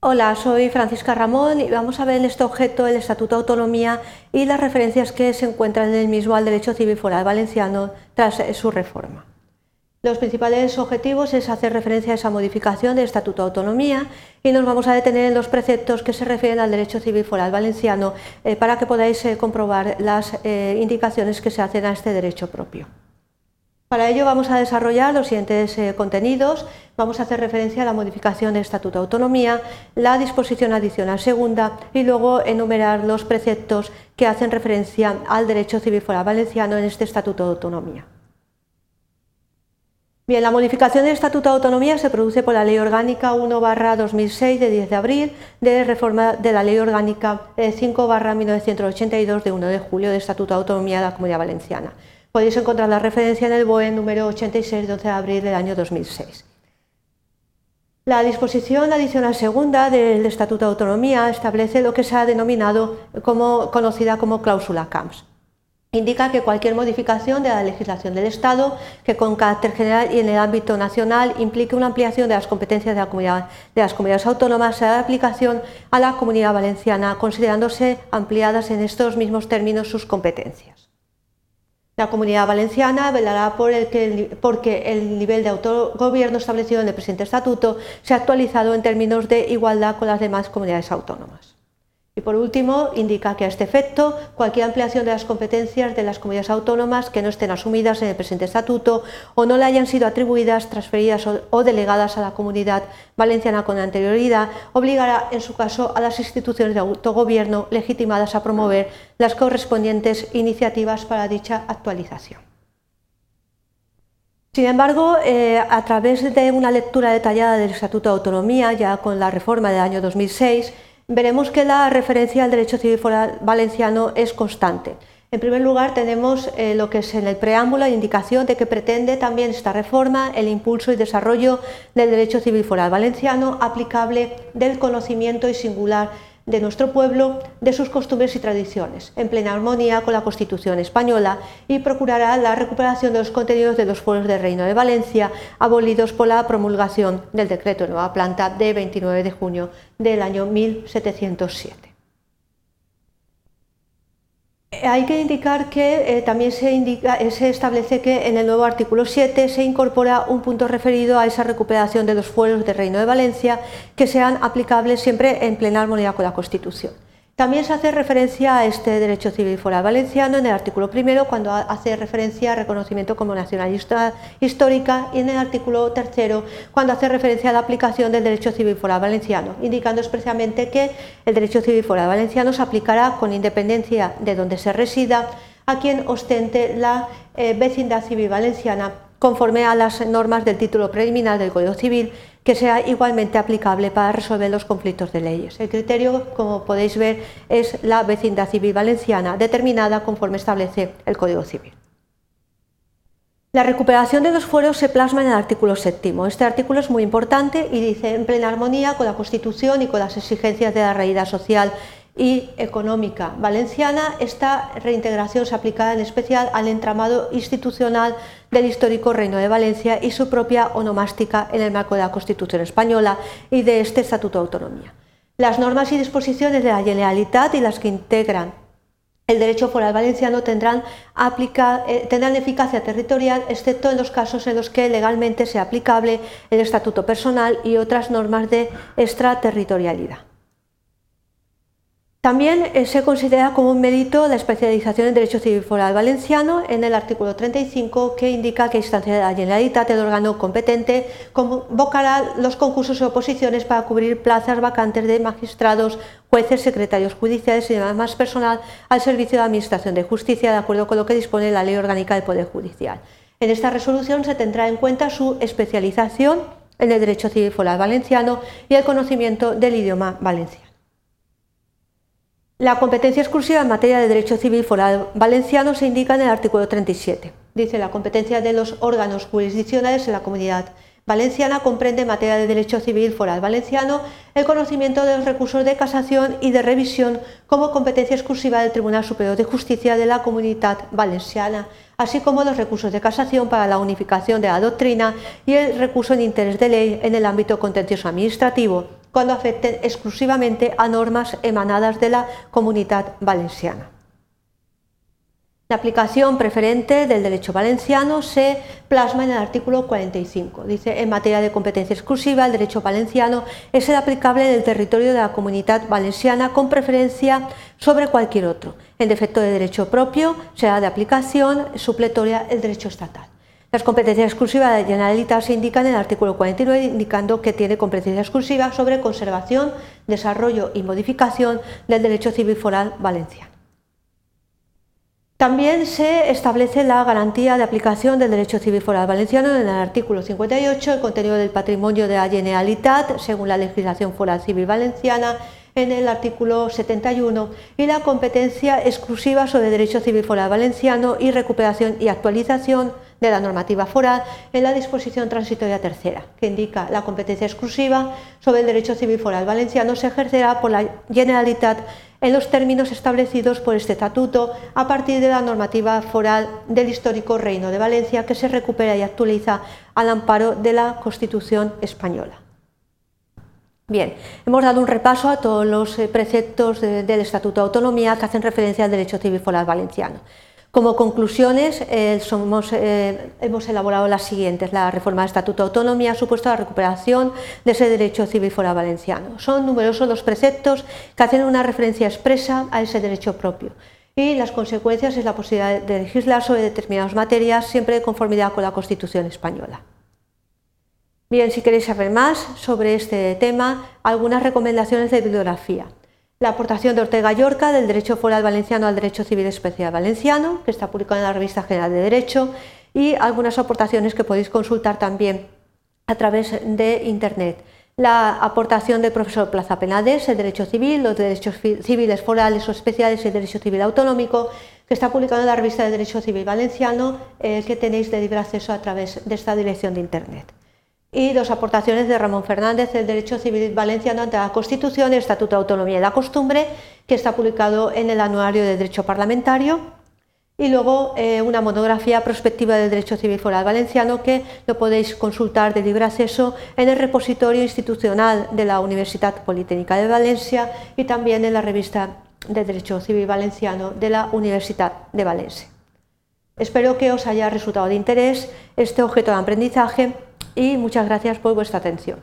Hola, soy Francisca Ramón y vamos a ver en este objeto el Estatuto de Autonomía y las referencias que se encuentran en el mismo al derecho civil foral valenciano tras su reforma. Los principales objetivos es hacer referencia a esa modificación del Estatuto de Autonomía y nos vamos a detener en los preceptos que se refieren al derecho civil foral valenciano eh, para que podáis eh, comprobar las eh, indicaciones que se hacen a este derecho propio. Para ello vamos a desarrollar los siguientes contenidos. Vamos a hacer referencia a la modificación del Estatuto de Autonomía, la disposición adicional segunda y luego enumerar los preceptos que hacen referencia al derecho civil foral valenciano en este Estatuto de Autonomía. Bien, la modificación del Estatuto de Autonomía se produce por la Ley Orgánica 1-2006 de 10 de abril de reforma de la Ley Orgánica 5-1982 de 1 de julio del Estatuto de Autonomía de la Comunidad Valenciana. Podéis encontrar la referencia en el BOE número 86 de 11 de abril del año 2006. La disposición adicional segunda del Estatuto de Autonomía establece lo que se ha denominado como, conocida como cláusula CAMS indica que cualquier modificación de la legislación del Estado que con carácter general y en el ámbito nacional implique una ampliación de las competencias de, de las comunidades autónomas será de aplicación a la comunidad valenciana, considerándose ampliadas en estos mismos términos sus competencias. La comunidad valenciana velará por el que, porque el nivel de autogobierno establecido en el presente estatuto sea actualizado en términos de igualdad con las demás comunidades autónomas. Y por último, indica que a este efecto, cualquier ampliación de las competencias de las comunidades autónomas que no estén asumidas en el presente estatuto o no le hayan sido atribuidas, transferidas o delegadas a la comunidad valenciana con anterioridad, obligará en su caso a las instituciones de autogobierno legitimadas a promover las correspondientes iniciativas para dicha actualización. Sin embargo, eh, a través de una lectura detallada del Estatuto de Autonomía, ya con la reforma del año 2006, veremos que la referencia al derecho civil foral valenciano es constante. En primer lugar, tenemos eh, lo que es en el preámbulo la indicación de que pretende también esta reforma el impulso y desarrollo del derecho civil foral valenciano aplicable del conocimiento y singular de nuestro pueblo, de sus costumbres y tradiciones, en plena armonía con la Constitución española y procurará la recuperación de los contenidos de los fueros del Reino de Valencia, abolidos por la promulgación del decreto de Nueva Planta de 29 de junio del año 1707. Hay que indicar que eh, también eh, se, establece que en el nuevo artículo 7 se incorpora un punto referido a esa recuperación de los fueros del Reino de Valencia que sean aplicables siempre en plena armonía con la Constitución. También se hace referencia a este derecho civil foral valenciano en el artículo primero cuando hace referencia a reconocimiento como nacionalista histórica y en el artículo tercero cuando hace referencia a la aplicación del derecho civil foral valenciano, indicando expresamente que el derecho civil foral valenciano se aplicará con independencia de donde se resida a quien ostente la eh, vecindad civil valenciana conforme a las normas del título preliminar del Código Civil que sea igualmente aplicable para resolver los conflictos de leyes. El criterio, como podéis ver, es la vecindad civil valenciana, determinada conforme establece el Código Civil. La recuperación de los fueros se plasma en el artículo séptimo. Este artículo es muy importante y dice en plena armonía con la Constitución y con las exigencias de la realidad social y económica valenciana, esta reintegración se aplica en especial al entramado institucional del histórico Reino de Valencia y su propia onomástica en el marco de la Constitución española y de este Estatuto de Autonomía. Las normas y disposiciones de la Generalitat y las que integran el derecho foral valenciano tendrán, eh, tendrán eficacia territorial, excepto en los casos en los que legalmente sea aplicable el estatuto personal y otras normas de extraterritorialidad. También eh, se considera como un mérito la especialización en Derecho Civil Foral Valenciano en el artículo 35 que indica que instancia de la Generalitat el órgano competente convocará los concursos y oposiciones para cubrir plazas vacantes de magistrados, jueces, secretarios judiciales y demás personal al servicio de la Administración de Justicia de acuerdo con lo que dispone la Ley Orgánica del Poder Judicial. En esta resolución se tendrá en cuenta su especialización en el Derecho Civil Foral Valenciano y el conocimiento del idioma valenciano. La competencia exclusiva en materia de derecho civil foral valenciano se indica en el artículo 37. Dice la competencia de los órganos jurisdiccionales en la comunidad valenciana comprende en materia de derecho civil foral valenciano el conocimiento de los recursos de casación y de revisión como competencia exclusiva del Tribunal Superior de Justicia de la Comunidad Valenciana, así como los recursos de casación para la unificación de la doctrina y el recurso en interés de ley en el ámbito contencioso administrativo cuando afecten exclusivamente a normas emanadas de la comunidad valenciana. La aplicación preferente del derecho valenciano se plasma en el artículo 45. Dice, en materia de competencia exclusiva, el derecho valenciano es el aplicable en el territorio de la comunidad valenciana con preferencia sobre cualquier otro. En defecto de derecho propio, será de aplicación supletoria el derecho estatal. Las competencias exclusivas de Generalitat se indican en el artículo 49, indicando que tiene competencia exclusiva sobre conservación, desarrollo y modificación del derecho civil foral valenciano. También se establece la garantía de aplicación del derecho civil foral valenciano en el artículo 58, el contenido del patrimonio de la Generalitat, según la legislación foral civil valenciana, en el artículo 71, y la competencia exclusiva sobre derecho civil foral valenciano y recuperación y actualización de la normativa foral en la disposición transitoria tercera, que indica la competencia exclusiva sobre el derecho civil foral valenciano se ejercerá por la Generalitat en los términos establecidos por este estatuto a partir de la normativa foral del histórico Reino de Valencia que se recupera y actualiza al amparo de la Constitución española. Bien, hemos dado un repaso a todos los eh, preceptos del Estatuto de Autonomía que hacen referencia al derecho civil foral valenciano. Como conclusiones, eh, eh, hemos elaborado las siguientes. La reforma del Estatuto de Autonomía ha supuesto la recuperación de ese derecho civil fuera valenciano. Son numerosos los preceptos que hacen una referencia expresa a ese derecho propio y las consecuencias es la posibilidad de legislar sobre determinadas materias siempre de conformidad con la Constitución española. Bien, si queréis saber más sobre este tema, algunas recomendaciones de bibliografía la aportación de Ortega Llorca del Derecho Foral Valenciano al Derecho Civil Especial Valenciano, que está publicado en la Revista General de Derecho, y algunas aportaciones que podéis consultar también a través de Internet. La aportación del profesor Plaza Penades, el Derecho Civil, los Derechos Civiles Forales o Especiales y el Derecho Civil Autonómico, que está publicado en la Revista de Derecho Civil Valenciano, eh, que tenéis de libre acceso a través de esta dirección de Internet y dos aportaciones de Ramón Fernández, el Derecho Civil Valenciano ante la Constitución, el Estatuto de Autonomía y la Costumbre, que está publicado en el Anuario de Derecho Parlamentario, y luego eh, una monografía prospectiva del Derecho Civil Foral Valenciano que lo podéis consultar de libre acceso en el repositorio institucional de la Universidad Politécnica de Valencia y también en la revista de Derecho Civil Valenciano de la Universidad de Valencia. Espero que os haya resultado de interés este objeto de aprendizaje y muchas gracias por vuestra atención.